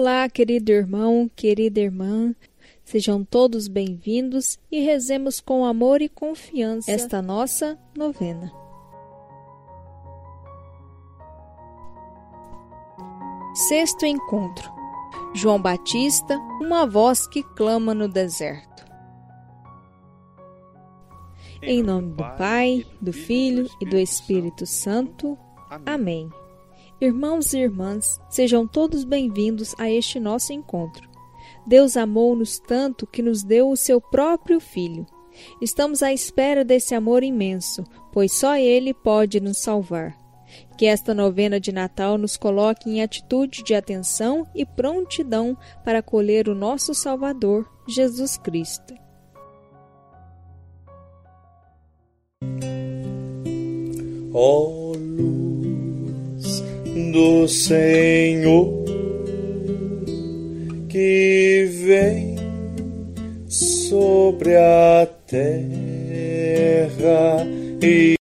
Olá, querido irmão, querida irmã. Sejam todos bem-vindos e rezemos com amor e confiança esta nossa novena. Sexto encontro. João Batista, uma voz que clama no deserto. Em nome do Pai, do Filho e do Espírito Santo. Amém. Irmãos e irmãs, sejam todos bem-vindos a este nosso encontro. Deus amou-nos tanto que nos deu o seu próprio Filho. Estamos à espera desse amor imenso, pois só Ele pode nos salvar. Que esta novena de Natal nos coloque em atitude de atenção e prontidão para acolher o nosso Salvador, Jesus Cristo. Oh, do Senhor que vem sobre a terra e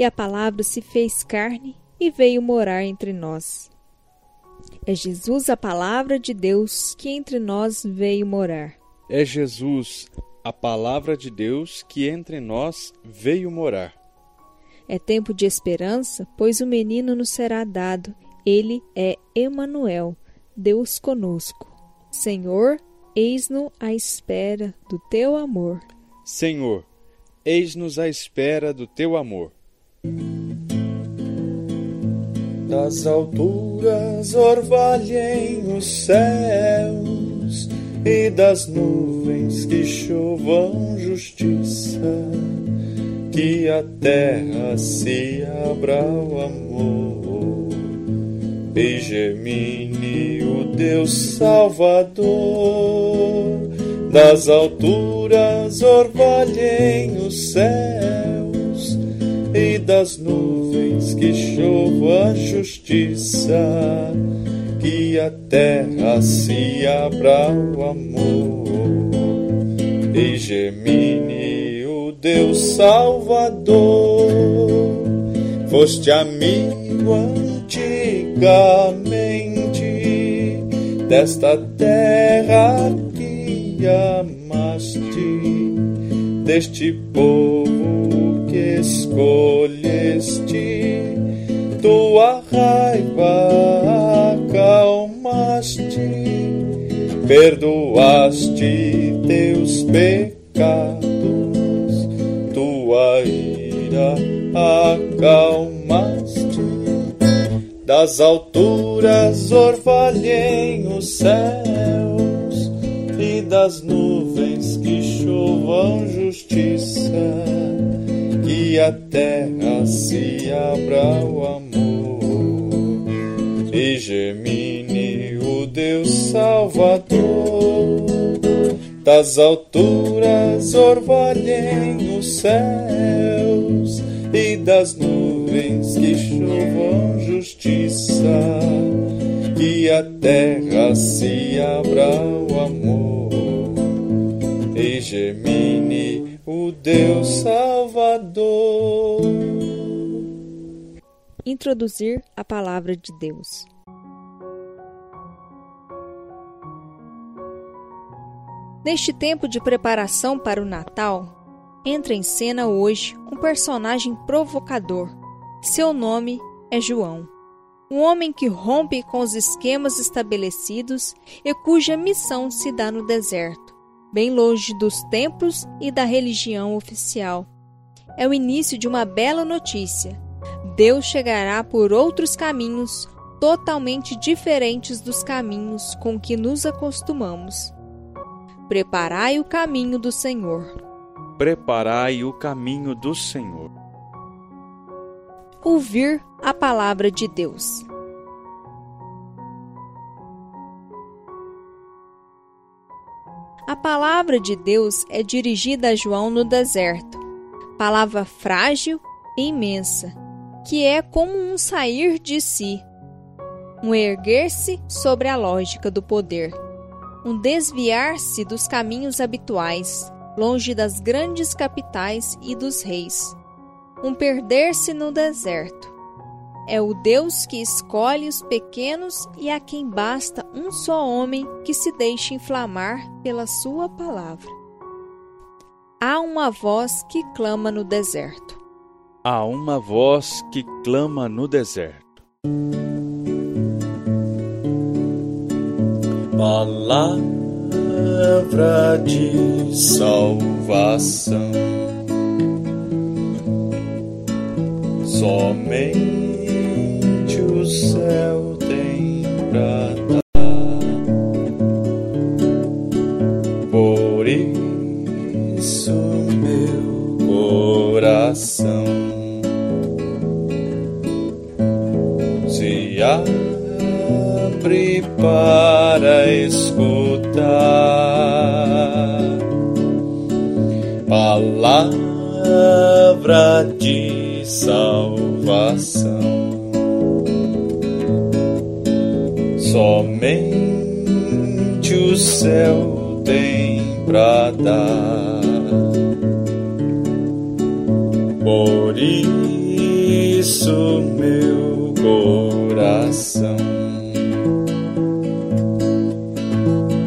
E a palavra se fez carne e veio morar entre nós. É Jesus a palavra de Deus que entre nós veio morar. É Jesus a palavra de Deus que entre nós veio morar. É tempo de esperança, pois o menino nos será dado. Ele é Emanuel, Deus conosco. Senhor, eis-nos à espera do teu amor. Senhor, eis-nos à espera do teu amor. Das alturas orvalhem os céus e das nuvens que chovam justiça, que a terra se abra ao amor. E gemine o Deus Salvador, das alturas orvalhem os céus das nuvens que chova a justiça, que a terra se abra ao amor e gemine o Deus Salvador. Foste amigo antigamente desta terra que amaste, deste povo que escolheste, tua raiva acalmaste, perdoaste teus pecados, tua ira acalmaste. Das alturas orvalhem os céus e das nuvens que chovam justiça, que a terra se abra ao amor. E gemine o Deus Salvador. Das alturas orvalhem os céus. E das nuvens que chovam justiça, que a terra se abra ao amor. E gemine o Deus Salvador. Introduzir a palavra de Deus. Neste tempo de preparação para o Natal, entra em cena hoje um personagem provocador. Seu nome é João. Um homem que rompe com os esquemas estabelecidos e cuja missão se dá no deserto, bem longe dos templos e da religião oficial. É o início de uma bela notícia. Deus chegará por outros caminhos, totalmente diferentes dos caminhos com que nos acostumamos. Preparai o caminho do Senhor. Preparai o caminho do Senhor. Ouvir a palavra de Deus. A palavra de Deus é dirigida a João no deserto, palavra frágil e imensa, que é como um sair de si, um erguer-se sobre a lógica do poder, um desviar-se dos caminhos habituais, longe das grandes capitais e dos reis, um perder-se no deserto, é o Deus que escolhe os pequenos e a quem basta um só homem que se deixe inflamar pela sua palavra. Há uma voz que clama no deserto. Há uma voz que clama no deserto. Palavra de salvação. Somente céu tem pra dar. Por isso, meu coração se abre para escutar palavra de salvação. Somente o céu tem pra dar. Por isso, meu coração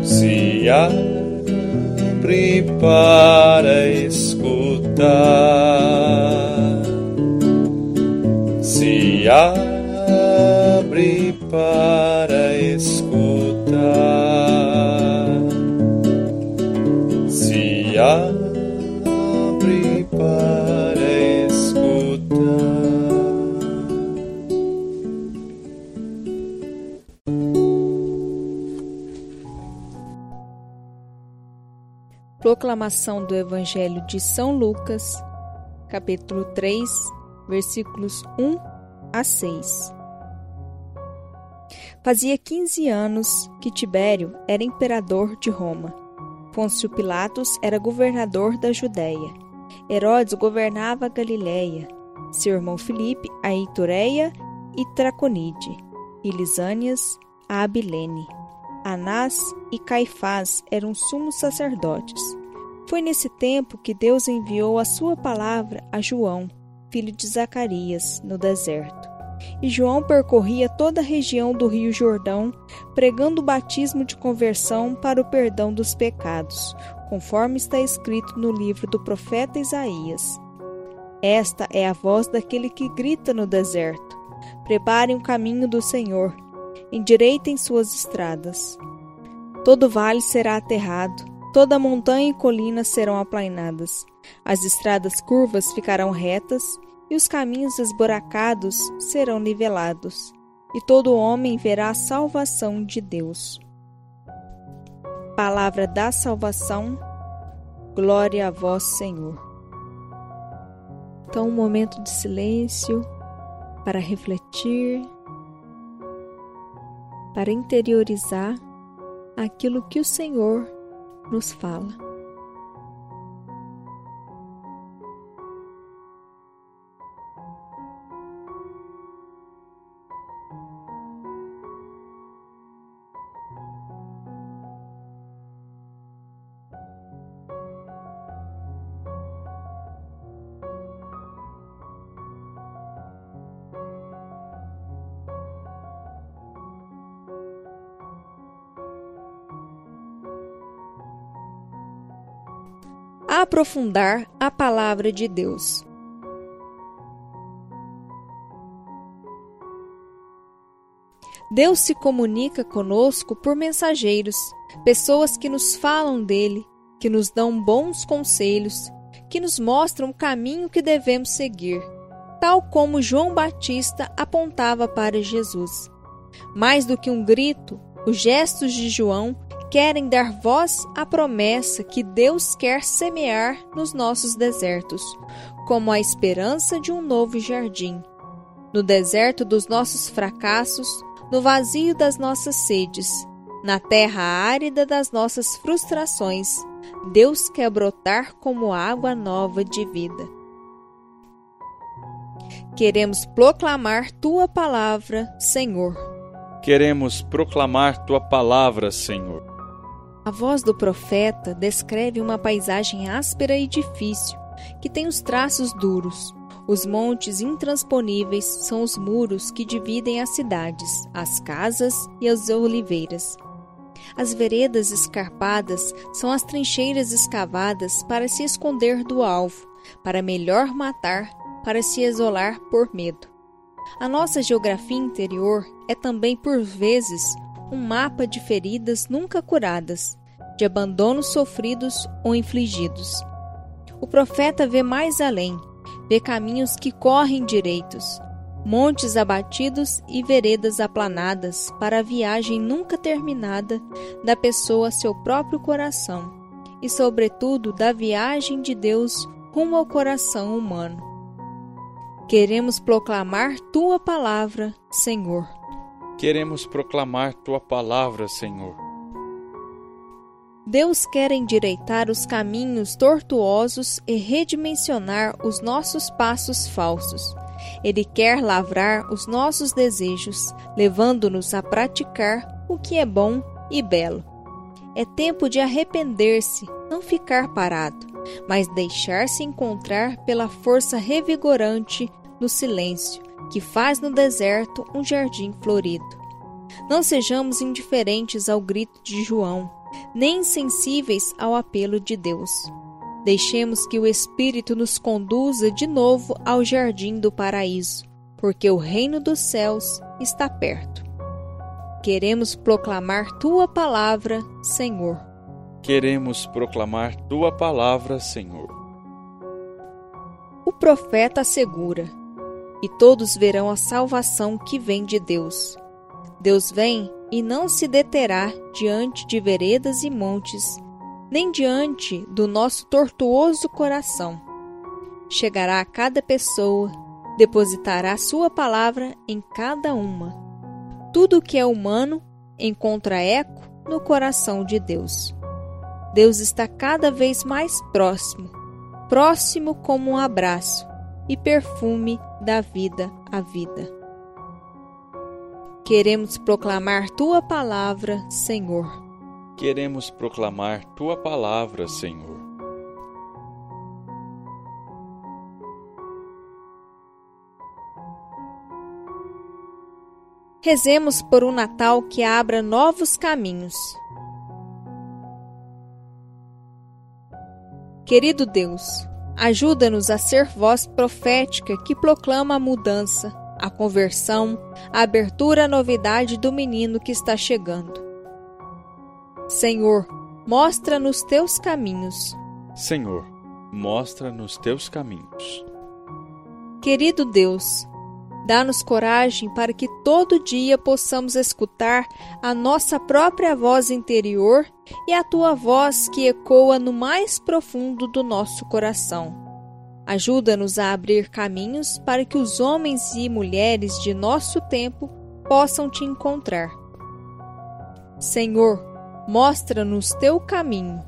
se abre para escutar. Se abre para Proclamação do Evangelho de São Lucas, capítulo 3, versículos 1 a 6. Fazia 15 anos que Tibério era imperador de Roma Pôncio Pilatos era governador da Judéia. Herodes governava a Galiléia. Seu irmão Filipe, a Itureia e Traconide. E Lisânias, a Abilene. Anás e Caifás eram sumos sacerdotes. Foi nesse tempo que Deus enviou a sua palavra a João, filho de Zacarias, no deserto. E João percorria toda a região do Rio Jordão, pregando o batismo de conversão para o perdão dos pecados, conforme está escrito no livro do profeta Isaías. Esta é a voz daquele que grita no deserto: Preparem o caminho do Senhor, endireitem suas estradas. Todo vale será aterrado, toda montanha e colina serão aplainadas. As estradas curvas ficarão retas e os caminhos esburacados serão nivelados, e todo homem verá a salvação de Deus. Palavra da salvação, glória a vós, Senhor. Então, um momento de silêncio para refletir, para interiorizar aquilo que o Senhor nos fala. Aprofundar a palavra de Deus. Deus se comunica conosco por mensageiros, pessoas que nos falam dele, que nos dão bons conselhos, que nos mostram o caminho que devemos seguir, tal como João Batista apontava para Jesus. Mais do que um grito, os gestos de João querem dar voz à promessa que Deus quer semear nos nossos desertos, como a esperança de um novo jardim. No deserto dos nossos fracassos, no vazio das nossas sedes, na terra árida das nossas frustrações, Deus quer brotar como água nova de vida. Queremos proclamar tua palavra, Senhor. Queremos proclamar tua palavra, Senhor. A voz do profeta descreve uma paisagem áspera e difícil, que tem os traços duros. Os montes intransponíveis são os muros que dividem as cidades, as casas e as oliveiras. As veredas escarpadas são as trincheiras escavadas para se esconder do alvo, para melhor matar, para se isolar por medo. A nossa geografia interior é também, por vezes, um mapa de feridas nunca curadas, de abandonos sofridos ou infligidos. O profeta vê mais além, vê caminhos que correm direitos, montes abatidos e veredas aplanadas para a viagem nunca terminada da pessoa a seu próprio coração e, sobretudo, da viagem de Deus rumo ao coração humano. Queremos proclamar tua palavra, Senhor. Queremos proclamar tua palavra, Senhor. Deus quer endireitar os caminhos tortuosos e redimensionar os nossos passos falsos ele quer lavrar os nossos desejos, levando-nos a praticar o que é bom e belo. É tempo de arrepender-se, não ficar parado, mas deixar-se encontrar pela força revigorante no silêncio, que faz no deserto um jardim florido. Não sejamos indiferentes ao grito de João, nem insensíveis ao apelo de Deus. Deixemos que o Espírito nos conduza de novo ao jardim do paraíso, porque o reino dos céus está perto. Queremos proclamar tua palavra, Senhor. Queremos proclamar tua palavra, Senhor. O profeta assegura: e todos verão a salvação que vem de Deus. Deus vem e não se deterá diante de veredas e montes nem diante do nosso tortuoso coração. Chegará a cada pessoa, depositará sua palavra em cada uma. Tudo o que é humano encontra eco no coração de Deus. Deus está cada vez mais próximo, próximo como um abraço e perfume da vida à vida. Queremos proclamar tua palavra, Senhor queremos proclamar tua palavra, Senhor. Rezemos por um Natal que abra novos caminhos. Querido Deus, ajuda-nos a ser voz profética que proclama a mudança, a conversão, a abertura à novidade do menino que está chegando. Senhor, mostra-nos teus caminhos. Senhor, mostra-nos teus caminhos. Querido Deus, dá-nos coragem para que todo dia possamos escutar a nossa própria voz interior e a tua voz que ecoa no mais profundo do nosso coração. Ajuda-nos a abrir caminhos para que os homens e mulheres de nosso tempo possam te encontrar. Senhor, mostra-nos teu caminho.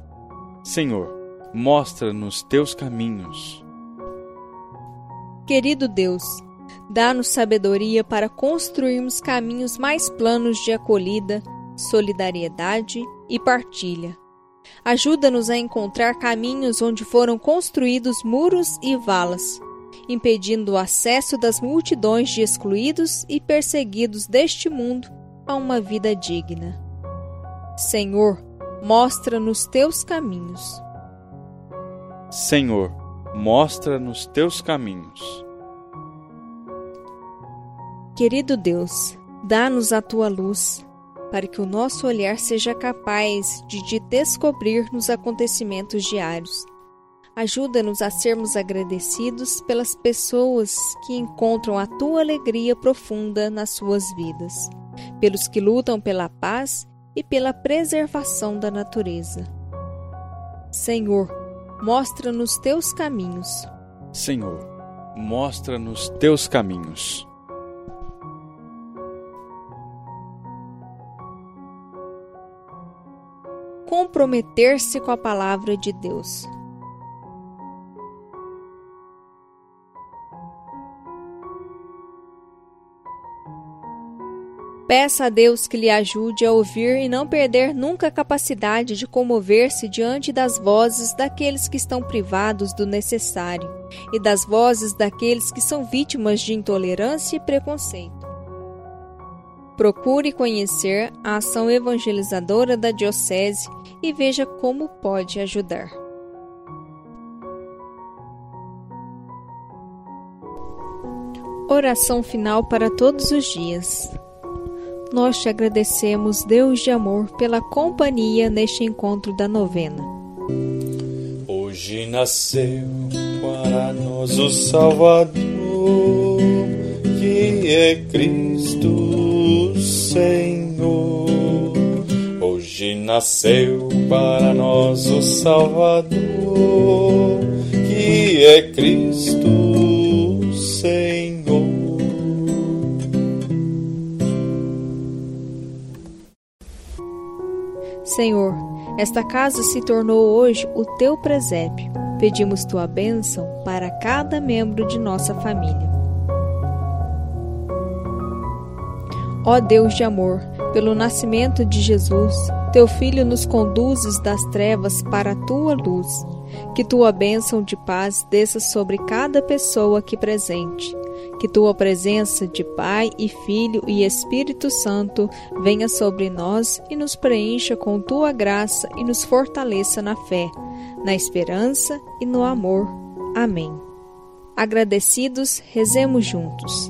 Senhor, mostra-nos teus caminhos. Querido Deus, dá-nos sabedoria para construirmos caminhos mais planos de acolhida, solidariedade e partilha. Ajuda-nos a encontrar caminhos onde foram construídos muros e valas, impedindo o acesso das multidões de excluídos e perseguidos deste mundo a uma vida digna. Senhor, mostra-nos teus caminhos. Senhor, mostra-nos teus caminhos. Querido Deus, dá-nos a tua luz, para que o nosso olhar seja capaz de te descobrir nos acontecimentos diários. Ajuda-nos a sermos agradecidos pelas pessoas que encontram a tua alegria profunda nas suas vidas. pelos que lutam pela paz e pela preservação da natureza. Senhor, mostra-nos teus caminhos. Senhor, mostra-nos teus caminhos. Comprometer-se com a palavra de Deus. Peça a Deus que lhe ajude a ouvir e não perder nunca a capacidade de comover-se diante das vozes daqueles que estão privados do necessário e das vozes daqueles que são vítimas de intolerância e preconceito. Procure conhecer a ação evangelizadora da Diocese e veja como pode ajudar. Oração final para todos os dias. Nós te agradecemos, Deus de amor, pela companhia neste encontro da novena. Hoje nasceu para nós o Salvador, que é Cristo Senhor. Hoje nasceu para nós o Salvador, que é Cristo Senhor. Senhor, esta casa se tornou hoje o teu presépio. Pedimos tua bênção para cada membro de nossa família. Ó Deus de amor, pelo nascimento de Jesus, teu Filho nos conduzes das trevas para a tua luz. Que tua bênção de paz desça sobre cada pessoa aqui presente que tua presença de Pai e Filho e Espírito Santo venha sobre nós e nos preencha com tua graça e nos fortaleça na fé, na esperança e no amor. Amém. Agradecidos, rezemos juntos.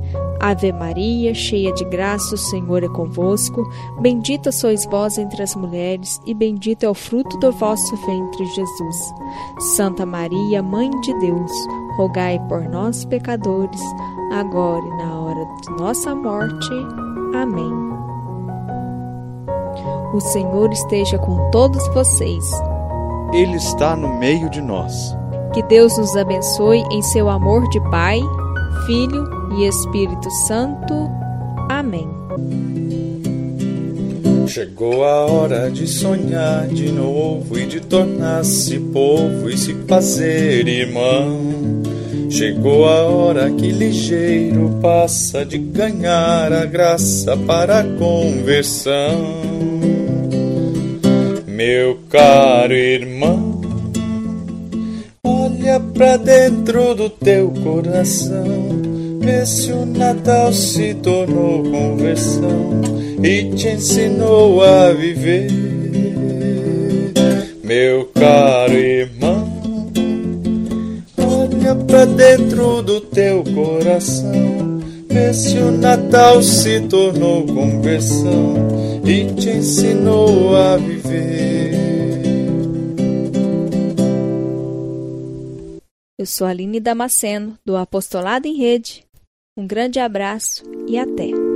Ave Maria, cheia de graça, o Senhor é convosco. Bendita sois vós entre as mulheres, e bendito é o fruto do vosso ventre, Jesus. Santa Maria, Mãe de Deus, rogai por nós, pecadores, agora e na hora de nossa morte. Amém. O Senhor esteja com todos vocês. Ele está no meio de nós. Que Deus nos abençoe em seu amor de Pai, Filho e Espírito Santo. Amém. Chegou a hora de sonhar de novo e de tornar-se povo e se fazer irmão. Chegou a hora que ligeiro passa de ganhar a graça para a conversão. Meu caro irmão, olha pra dentro do teu coração Vê se o Natal se tornou conversão e te ensinou a viver, meu caro irmão. Olha pra dentro do teu coração, vê se o Natal se tornou conversão e te ensinou a viver. Eu sou Aline Damasceno, do Apostolado em Rede um grande abraço e até!